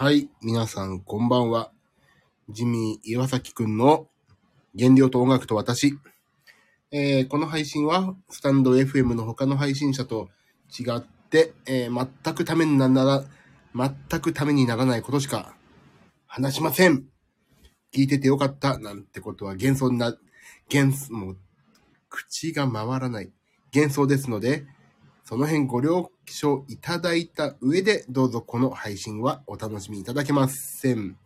はい、皆さんこんばんは。ジミー岩崎くんの原料と音楽と私。えーこの配信はスタンド FM の他の配信者と違って、えー全くためになら、全くためにならないことしか話しません。聞いててよかったなんてことは幻想な、幻、もう、口が回らない。幻想ですので、その辺ご了承いただいた上で、どうぞこの配信はお楽しみいただけません。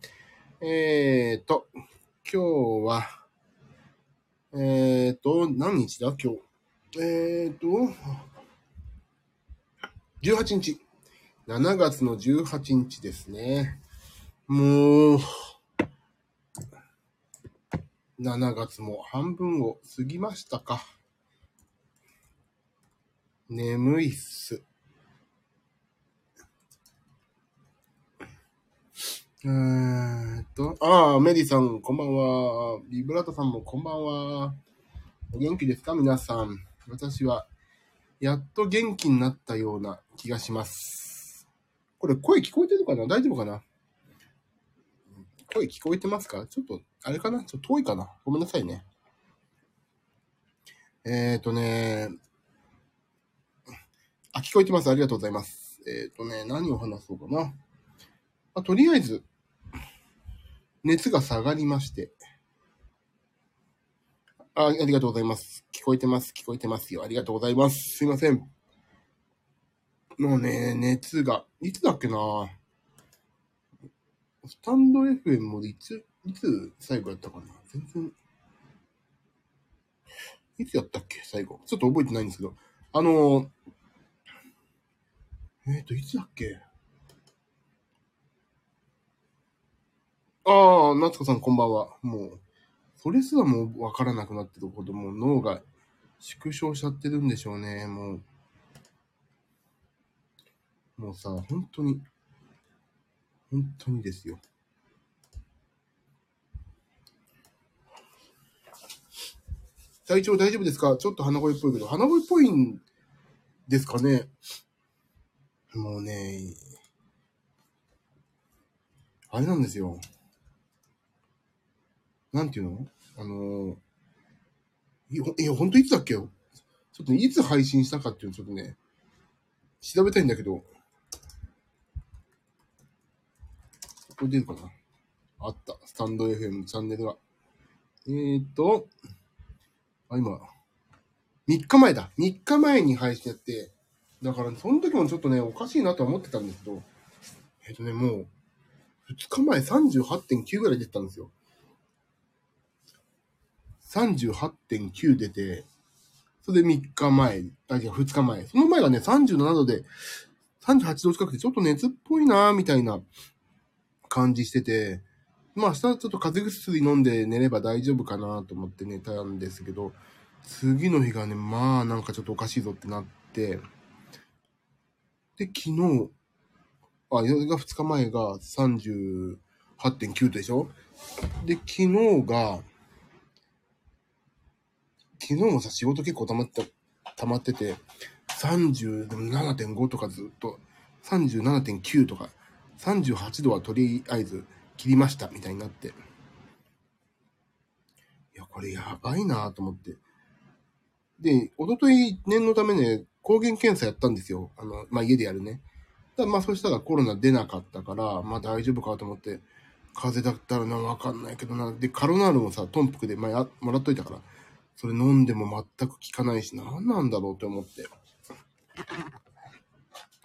えーと、今日は、えーと、何日だ？今日。えーと、18日。7月の18日ですね。もう、7月も半分を過ぎましたか。眠いっす。えーっと、ああ、メリーさん、こんばんは。ビブラートさんもこんばんは。お元気ですか？皆さん。私は、やっと元気になったような気がします。これ、声聞こえてるかな？大丈夫かな？声聞こえてますか？ちょっと、あれかな？ちょっと遠いかな？ごめんなさいね。えーっとね、あ、聞こえてます。ありがとうございます。えっ、とね、何を話そうかな。あとりあえず、熱が下がりまして。あ、ありがとうございます。聞こえてます。聞こえてますよ。ありがとうございます。すいません。もうね、熱が、いつだっけなスタンド FM もいつ、いつ最後やったかな全然。いつやったっけ最後。ちょっと覚えてないんですけど。あのえっ、と、いつだっけ？ああ、夏子さんこんばんは。もう、それすらもうわからなくなってるほど、もう脳が縮小しちゃってるんでしょうね、もう。もうさ、本当に、本当にですよ。体調大丈夫ですか？ちょっと鼻声っぽいけど、鼻声っぽいんですかね？もうね、あれなんですよ。なんていうの？あのいや、ほんといつだっけよ？ちょっとねいつ配信したかっていうのちょっとね、調べたいんだけど、これ出るかな？あった。スタンド FM チャンネルが。えーと、あ、今、3日前だ。3日前に配信やって、だから、その時もちょっとね、おかしいなとは思ってたんですけど、えっ、とね、もう、2日前38.9ぐらい出てたんですよ。38.9出て、それで3日前、あ、じゃ2日前。その前がね、37度で、38度近くてちょっと熱っぽいなみたいな感じしてて、まあ明日ちょっと風邪薬飲んで寝れば大丈夫かなと思って寝たんですけど、次の日がね、まあなんかちょっとおかしいぞってなって、で、昨日、あ、それが2日前が38.9でしょ？で、昨日が、昨日もさ、仕事結構溜まって、溜まってて、37.5とかずっと、37.9とか、38度はとりあえず切りました、みたいになって。いや、これやばいなと思って。で、おととい念のためね、抗原検査やったんですよ。あの、まあ、家でやるね。だまあ、そしたらコロナ出なかったから、まあ大丈夫かと思って、風邪だったらな、わかんないけどな。で、カロナールもさ、トンプクで、まあ、やもらっといたから、それ飲んでも全く効かないし、何なんだろうって思って。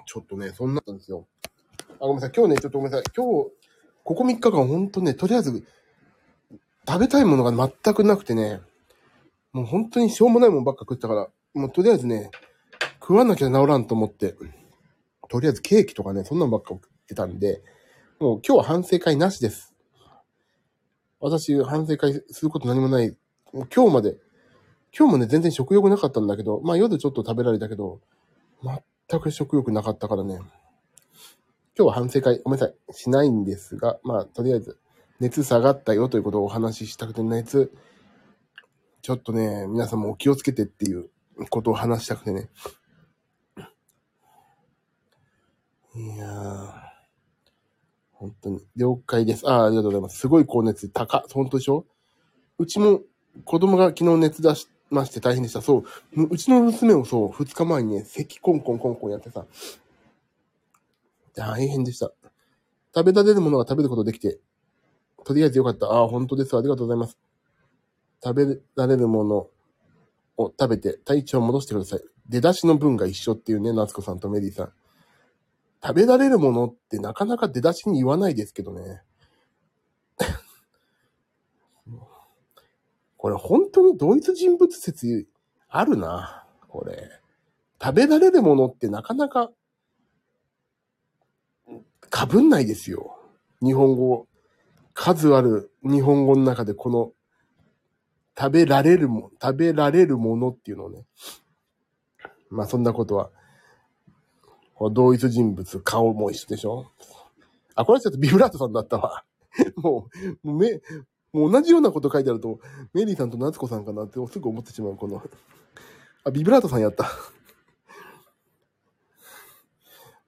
ちょっとね、そんななんですよ。あ、ごめんなさい。今日ね、ちょっとごめんなさい。今日、ここ3日間ほんとね、とりあえず、食べたいものが全くなくてね、もう本当にしょうもないもんばっか食ったから、もうとりあえずね、食わなきゃ治らんと思って、とりあえずケーキとかね、そんなのばっか食ってたんで、もう今日は反省会なしです。私、反省会すること何もない。もう今日まで、今日もね、全然食欲なかったんだけど、まあ夜ちょっと食べられたけど、全く食欲なかったからね。今日は反省会、ごめんなさい、しないんですが、まあとりあえず、熱下がったよということをお話ししたくて、熱、ちょっとね、皆さんもお気をつけてっていうことを話したくてね。いやー、本当に。了解です。ああ、ありがとうございます。すごい高熱、高。本当でしょ？うちも子供が昨日熱出しまして大変でした。そう。ううちの娘もそう、2日前にね、咳コンコンコンコンやってさ。大変でした。食べられるものが食べることできて、とりあえずよかった。ああ、本当です。ありがとうございます。食べられるものを食べて体調を戻してください。出だしの分が一緒っていうね、夏子さんとメリーさん。食べられるものってなかなか出だしに言わないですけどね。これ本当に同一人物説あるな。これ。食べられるものってなかなか被んないですよ。日本語。数ある日本語の中でこの食べられるも、食べられるものっていうのをね。まあそんなことは、同一人物、顔も一緒でしょ？あ、これはちょっとビブラートさんだったわ。もう、もうめ、もう同じようなこと書いてあると、メリーさんと夏子さんかなってすぐ思ってしまう、この。あ、ビブラートさんやった。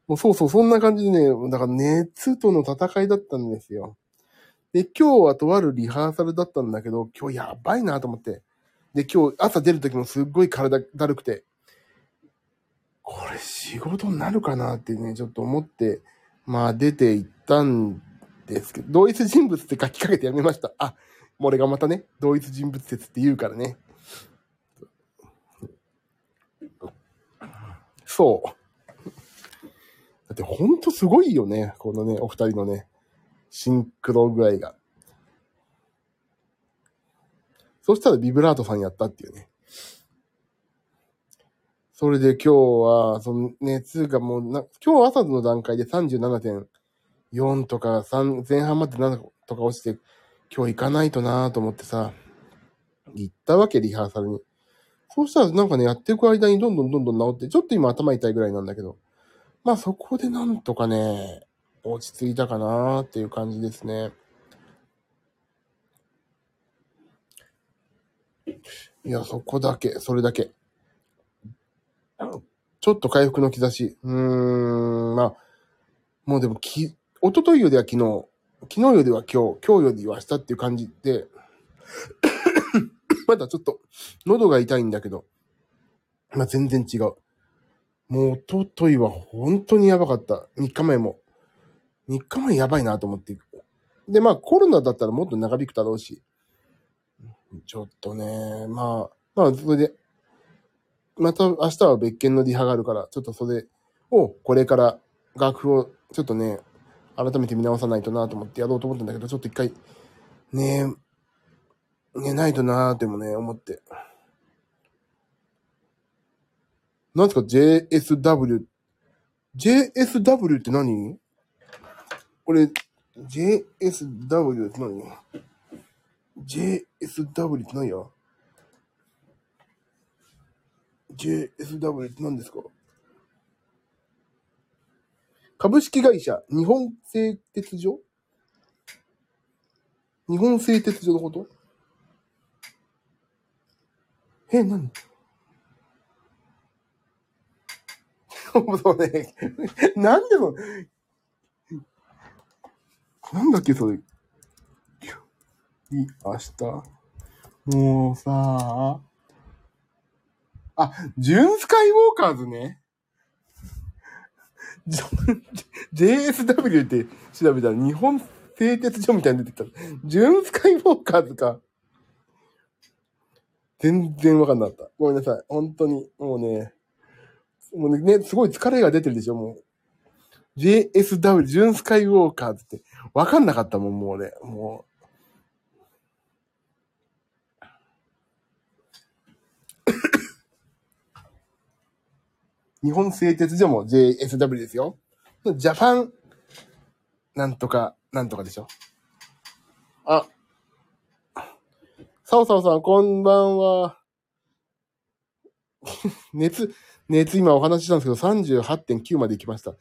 もうそうそう、そんな感じでね、だから熱との戦いだったんですよ。で、今日はとあるリハーサルだったんだけど、今日やばいなと思って。で、今日朝出る時もすっごい体だるくて、これ仕事になるかなってね、ちょっと思って、まあ出て行ったんですけど、同一人物って書きかけてやめました。あ、俺がまたね、同一人物説って言うからね。そう。だってほんとすごいよね、このね、お二人のね、シンクロ具合が。そしたらビブラートさんやったっていうね。それで今日は、その熱がもうな、今日朝の段階で37.4とか3、前半まで7とか落ちて、今日行かないとなと思ってさ、行ったわけ、リハーサルに。そうしたらなんかね、やっていく間にどんどんどんどん治って、ちょっと今頭痛いぐらいなんだけど、まあそこでなんとかね、落ち着いたかなっていう感じですね。いや、そこだけ、それだけ。ちょっと回復の兆し。うーん、まあ、もうでもき、一昨日よりは昨日、昨日よりは今日、今日よりは明日っていう感じで、まだちょっと喉が痛いんだけど、まあ全然違う。もう一昨日は本当にやばかった。3日前も。3日前やばいなと思って。で、まあコロナだったらもっと長引くだろうし。ちょっとね、まあ、まあそれで、また明日は別件のリハがあるから、ちょっとそれをこれから楽譜をちょっとね、改めて見直さないとなと思ってやろうと思ったんだけど、ちょっと一回、ね寝ないとなーってもね、思って。なんですか ?JSW。JSW って何？これ、JSW って何 ?JSW って何や？?JSW って何ですか？株式会社日本製鉄所？日本製鉄所のこと？え、何？そうね。なんでその、なんだっけ、それ。い、明日。もうさあ、あジュンスカイウォーカーズね。JSW って調べたら日本製鉄所みたいに出てきた。ジュンスカイウォーカーズか。全然わかんなかった。ごめんなさい。本当に、もうね、もうね、すごい疲れが出てるでしょ、もう。JSW、ジュンスカイウォーカーズって、わかんなかったもん、もう俺。もう。日本製鉄所も JSW ですよ。ジャパン、なんとか、なんとかでしょ。あ、サオサオさん、こんばんは。熱、熱今お話ししたんですけど、38.9まで行きました。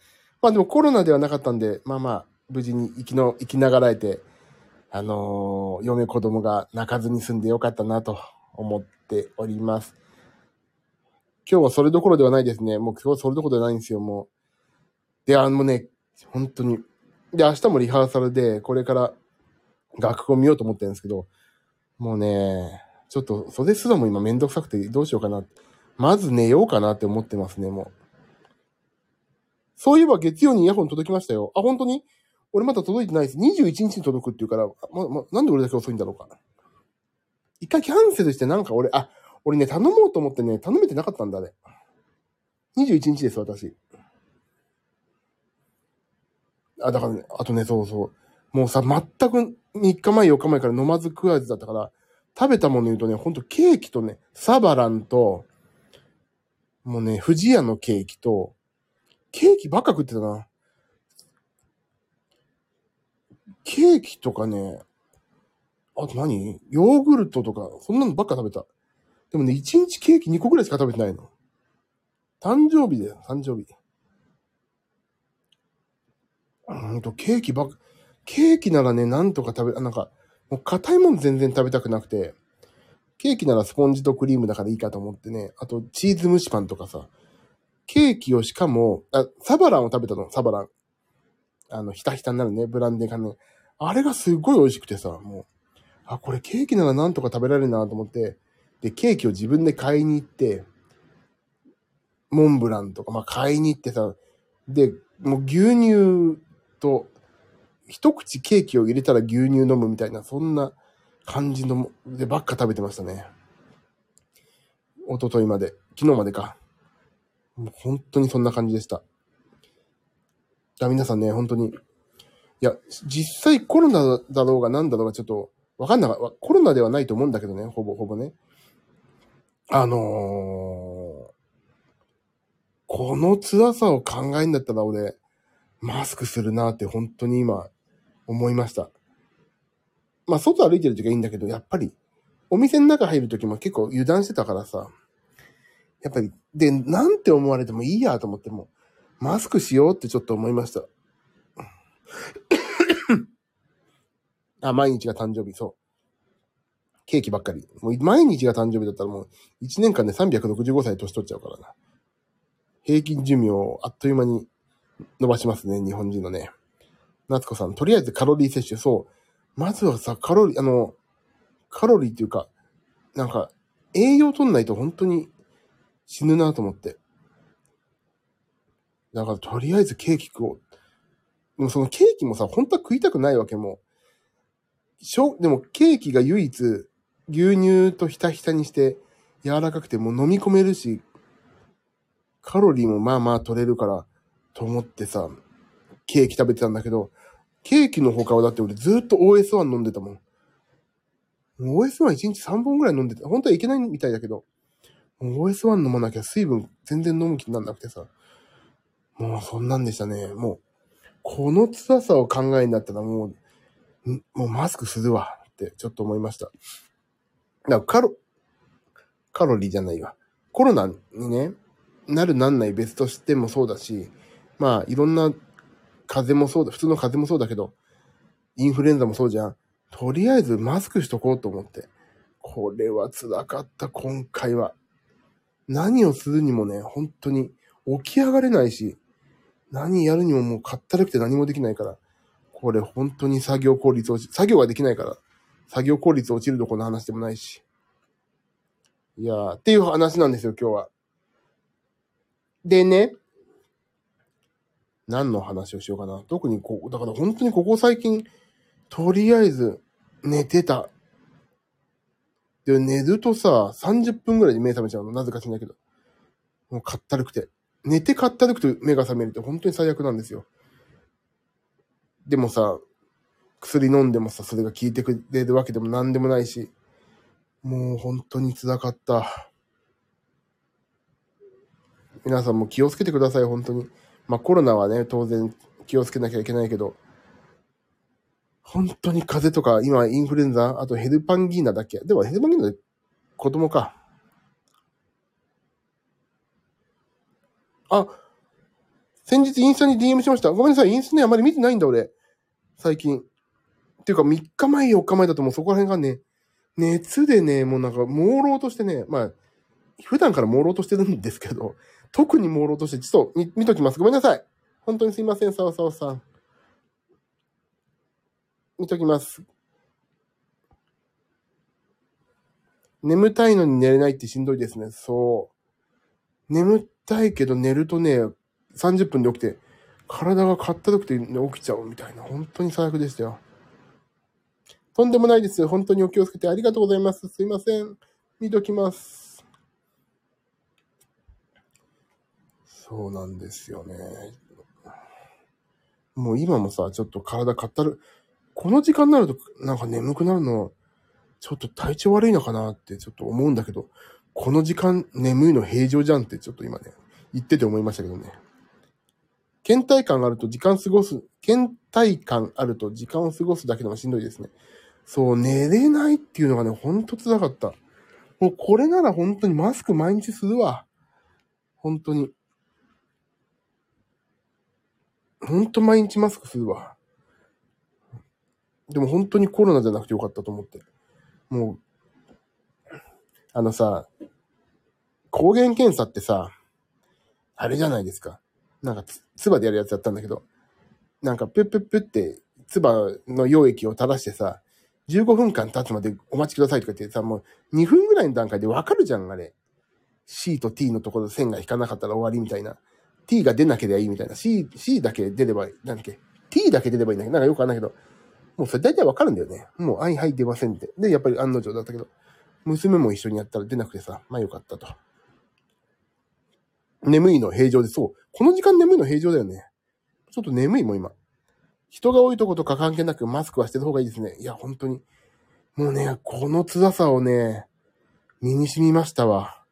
まあでもコロナではなかったんで、まあまあ、無事に生きの、生きながらえて、あのー嫁子供が泣かずに済んでよかったなと思っております。今日はそれどころではないですね。もう今日はそれどころではないんですよ、もう。で、あのね、本当に、で、明日もリハーサルで、これから楽譜を見ようと思ってるんですけど、もうね、ちょっと、それすらも今めんどくさくてどうしようかな。まず寝ようかなって思ってますね、もう。そういえば月曜にイヤホン届きましたよ。あ、本当に？俺まだ届いてないです。21日に届くって言うから、ま、ま、なんで俺だけ遅いんだろうか。一回キャンセルしてなんか俺、あ、俺ね、頼もうと思ってね、頼めてなかったんだね。21日です、私。あ、だからね、あとね、そうそう。もうさ、全く3日前、4日前から飲まず食わずだったから、食べたもの言うとね、ほんとケーキとね、サバランと、もうね、富士屋のケーキと、ケーキばっか食ってたな。ケーキとかね、あと何？ヨーグルトとか、そんなのばっか食べた。でもね、1日ケーキ2個ぐらいしか食べてないの。誕生日だよ、誕生日。うんと、ケーキばっ、ケーキならね、なんとか食べ、なんか、もう硬いもん全然食べたくなくて、ケーキならスポンジとクリームだからいいかと思ってね、あとチーズ蒸しパンとかさ、ケーキをしかも、あ、サバランを食べたの、サバラン。あの、ひたひたになるね、ブランデーがね。あれがすっごい美味しくてさ、もう、あ、これケーキならなんとか食べられるなと思って、で、ケーキを自分で買いに行って、モンブランとか、まあ、買いに行ってさ、で、もう牛乳と、一口ケーキを入れたら牛乳飲むみたいな、そんな感じの、でばっか食べてましたね。一昨日まで、昨日までか。もう本当にそんな感じでした。じゃあ皆さんね、本当に。いや、実際コロナだろうが何だろうがちょっとわかんなかった。コロナではないと思うんだけどね、ほぼほぼね。あのー、この辛さを考えんだったら俺、マスクするなって本当に今思いました。まあ、外歩いてる時はいいんだけど、やっぱり、お店の中入る時も結構油断してたからさ、やっぱり、で、なんて思われてもいいやと思っても、マスクしようってちょっと思いました。あ、毎日が誕生日、そう。ケーキばっかり。もう毎日が誕生日だったらもう1年間で365歳年取っちゃうからな。平均寿命をあっという間に伸ばしますね、日本人のね。夏子さん、とりあえずカロリー摂取、そう。まずはさ、カロリー、あの、カロリーっていうか、なんか、栄養取んないと本当に死ぬなと思って。だから、とりあえずケーキ食おう。でもそのケーキもさ、本当は食いたくないわけも。しょ、でもケーキが唯一、牛乳とひたひたにして柔らかくてもう飲み込めるし、カロリーもまあまあ取れるから、と思ってさ、ケーキ食べてたんだけど、ケーキの他はだって俺ずっと OS1 飲んでたもん。OS1 1日3本ぐらい飲んでた。本当はいけないみたいだけど、OS1 飲まなきゃ水分全然飲む気になんなくてさ。もうそんなんでしたね。もう、この辛さを考えんだったらもう、もうマスクするわってちょっと思いました。だからカロ、カロリーじゃないわ。コロナにね、なるなんない別としてもそうだし、まあいろんな風邪もそうだ、普通の風邪もそうだけど、インフルエンザもそうじゃん。とりあえずマスクしとこうと思って。これは辛かった、今回は。何をするにもね、本当に起き上がれないし、何やるにももうかったるくて何もできないから。これ本当に作業効率落ち、作業ができないから、作業効率落ちるとこの話でもないし。いやー、っていう話なんですよ、今日は。でね、何の話をしようかな。特にこう、だから本当にここ最近、とりあえず寝てた。で、寝るとさ、30分ぐらいで目覚めちゃうの。なぜか知んないけど。もうかったるくて。寝てかったるくて目が覚めるって本当に最悪なんですよ。でもさ、薬飲んでもさ、それが効いてくれるわけでも何でもないし、もう本当に辛かった。皆さんも気をつけてください、本当に。まあコロナはね、当然気をつけなきゃいけないけど、本当に風邪とか、今インフルエンザ、あとヘルパンギーナだっけ？でもヘルパンギーナで子供か。あ、先日インスタに DM しました。ごめんなさい、インスタね、あまり見てないんだ、俺。最近。ていうか、3日前、4日前だともうそこら辺がね、熱でね、もうなんか、朦朧としてね、まあ、普段から朦朧としてるんですけど、特に朦朧として、ちょっと見見ときます。ごめんなさい。本当にすいません、さわさわさん。見ときます。眠たいのに寝れないってしんどいですね。そう。眠たいけど寝るとね、30分で起きて、体がかったるくて、起きちゃうみたいな、本当に最悪でしたよ。とんでもないです。本当にお気をつけてありがとうございます。すいません。見ときます。そうなんですよね。もう今もさ、ちょっと体かったる。この時間になると、なんか眠くなるの、ちょっと体調悪いのかなってちょっと思うんだけど、この時間眠いの平常じゃんってちょっと今ね、言ってて思いましたけどね。倦怠感があると時間過ごす、倦怠感あると時間を過ごすだけでもしんどいですね。そう、寝れないっていうのがね、ほんと辛かった。もうこれなら本当にマスク毎日するわ。本当に。本当毎日マスクするわ。でも本当にコロナじゃなくてよかったと思って。もう、あのさ、抗原検査ってさ、あれじゃないですか。なんかつ、唾でやるやつやったんだけど、なんか、プップップって、唾の溶液を垂らしてさ、15分間経つまでお待ちくださいとか言ってさ、もう2分ぐらいの段階でわかるじゃん、あれ。C と T のところ線が引かなかったら終わりみたいな。T が出なければいいみたいな。C、C だけ出ればいい。なんだっけ ?T だけ出ればいいんだけど、なんかよくわかんないけど、もうそれ大体わかるんだよね。もう、はいはい出ませんって。で、やっぱり案の定だったけど、娘も一緒にやったら出なくてさ、まあよかったと。眠いの平常で、そう。この時間眠いの平常だよね。ちょっと眠いもん今。人が多いとことか関係なくマスクはしてる方がいいですね。いや、本当に。もうね、この辛さをね、身に染みましたわ。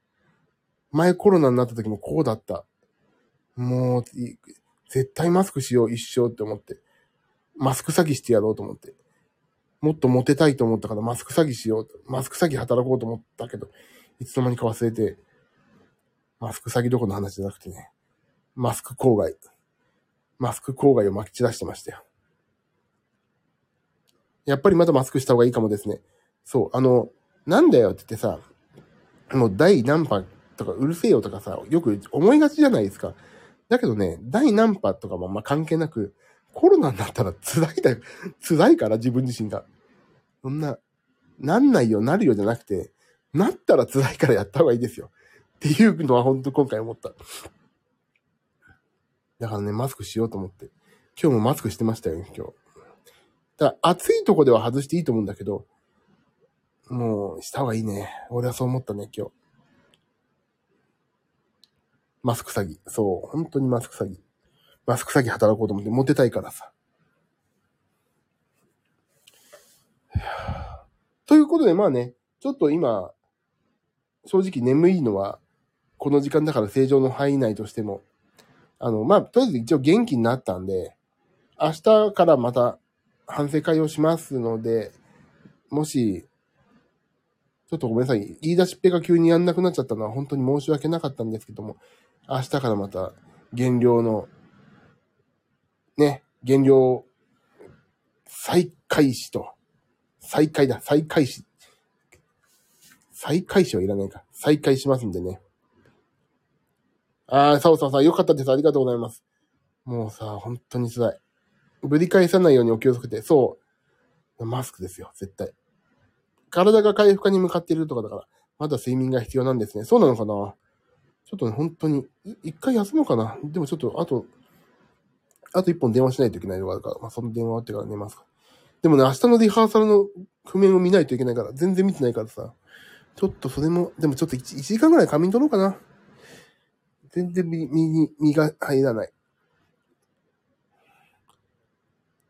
前コロナになった時もこうだった。もう、絶対マスクしよう、一生って思って。マスク詐欺してやろうと思って。もっとモテたいと思ったからマスク詐欺しよう。マスク詐欺働こうと思ったけど、いつの間にか忘れて、マスク詐欺どこの話じゃなくてね、マスク郊外。マスク郊外を撒き散らしてましたよ。やっぱりまだマスクした方がいいかもですね。そう、あの、なんだよって言ってさ、もう第何波とかうるせえよとかさ、よく思いがちじゃないですか。だけどね、第何波とかもま関係なく、コロナになったら辛いだよ。辛いから自分自身が。そんな、なんないよ、なるよじゃなくて、なったら辛いからやった方がいいですよ。っていうのは本当今回思った。だからね、マスクしようと思って。今日もマスクしてましたよ、今日。だから暑いとこでは外していいと思うんだけど、もう、した方がいいね。俺はそう思ったね、今日。マスク詐欺。そう、本当にマスク詐欺。マスク詐欺働こうと思って、モテたいからさ。ということで、まあね、ちょっと今、正直眠いのは、この時間だから正常の範囲内としても、あの、まあ、とりあえず一応元気になったんで、明日からまた反省会をしますので、もし、ちょっとごめんなさい。言い出しっぺが急にやんなくなっちゃったのは本当に申し訳なかったんですけども、明日からまた減量の、ね、減量再開始と、再開だ、再開始。再開始はいらないか。再開しますんでね。あー、サオさんさん、よかったです。ありがとうございます。もうさ、本当に辛い。ぶり返さないようにお気をつけて。そう。マスクですよ、絶対。体が回復化に向かっているとかだから、まだ睡眠が必要なんですね。そうなのかな？ちょっとね、本当に、一回休もうかな。でもちょっと、あと、あと一本電話しないといけないのがあるから、まあ、その電話終わってから寝ますか。でもね、明日のリハーサルの譜面を見ないといけないから、全然見てないからさ、ちょっとそれも、でもちょっと 1, 1時間ぐらい仮眠取ろうかな。全然身に、身が入らない。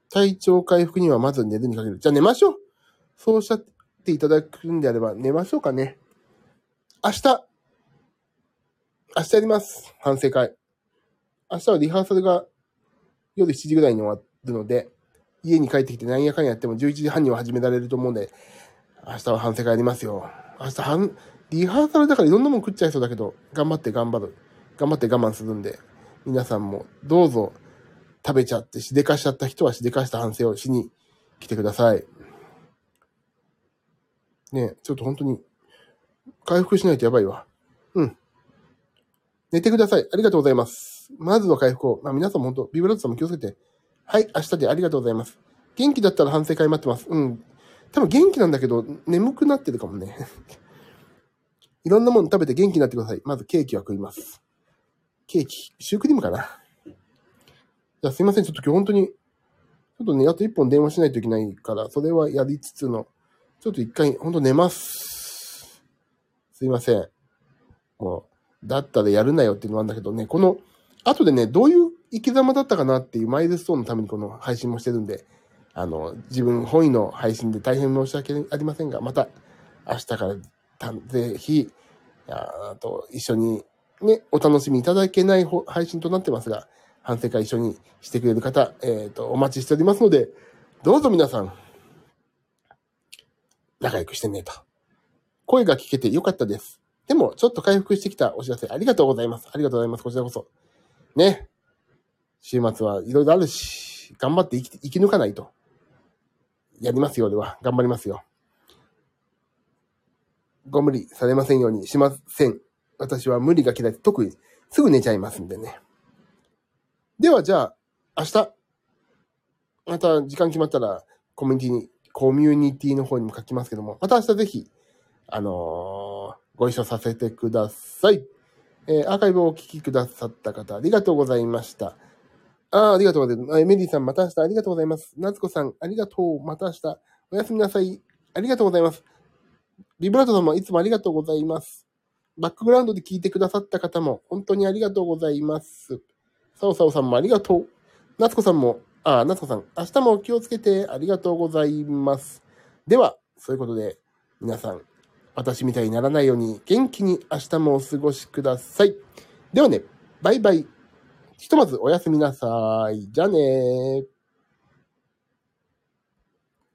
体調回復にはまず寝るにかける。じゃあ寝ましょう。そうおっしゃっていただくんであれば寝ましょうかね。明日、明日やります。反省会。明日はリハーサルが夜7時ぐらいに終わるので、家に帰ってきて何やかんやっても11時半には始められると思うんで、明日は反省会やりますよ。明日半、リハーサルだからいろんなもん食っちゃいそうだけど、頑張って頑張る。頑張って我慢するんで、皆さんもどうぞ食べちゃってしでかしちゃった人はしでかした反省をしに来てください。ねちょっと本当に回復しないとやばいわ。うん。寝てください。ありがとうございます。まずは回復を。まあ皆さんも本当、ビブラッドさんも気をつけて。はい、明日でありがとうございます。元気だったら反省会待ってます。うん。多分元気なんだけど、眠くなってるかもね。いろんなもの食べて元気になってください。まずケーキは食います。ケーキ、シュークリームかな。ゃあすいません。ちょっと今日本当に、ちょっとね、あと一本電話しないといけないから、それはやりつつの、ちょっと一回、本当寝ます。すいません。もう、だったらやるなよっていうのもあるんだけどね、この、後でね、どういう生き様だったかなっていうマイルストーンのためにこの配信もしてるんで、あの、自分本位の配信で大変申し訳ありませんが、また明日からたぜひ、あと一緒にね、お楽しみいただけない配信となってますが、反省会一緒にしてくれる方、えっ、と、お待ちしておりますので、どうぞ皆さん、仲良くしてねと。声が聞けてよかったです。でも、ちょっと回復してきたお知らせありがとうございます。ありがとうございます。こちらこそ。ね。週末はいろいろあるし、頑張って生き、生き抜かないと。やりますよ、俺は。頑張りますよ。ご無理されませんようにしません。私は無理が嫌いで、特にすぐ寝ちゃいますんでね。では、じゃあ、明日、また時間決まったら、コミュニティに、コミュニティの方にも書きますけども、また明日ぜひ、あのーご一緒させてください。えーアーカイブをお聞きくださった方、ありがとうございました。あーありがとうございます。メリーさん、また明日ありがとうございます。夏子さん、ありがとう。また明日。おやすみなさい。ありがとうございます。ビブラートさんもいつもありがとうございます。バックグラウンドで聞いてくださった方も本当にありがとうございます。サオサオさんもありがとう。夏子さんも、あ、夏子さん、明日も気をつけてありがとうございます。では、そういうことで、皆さん、私みたいにならないように元気に明日もお過ごしください。ではね、バイバイ。ひとまずおやすみなさい。じゃあねー。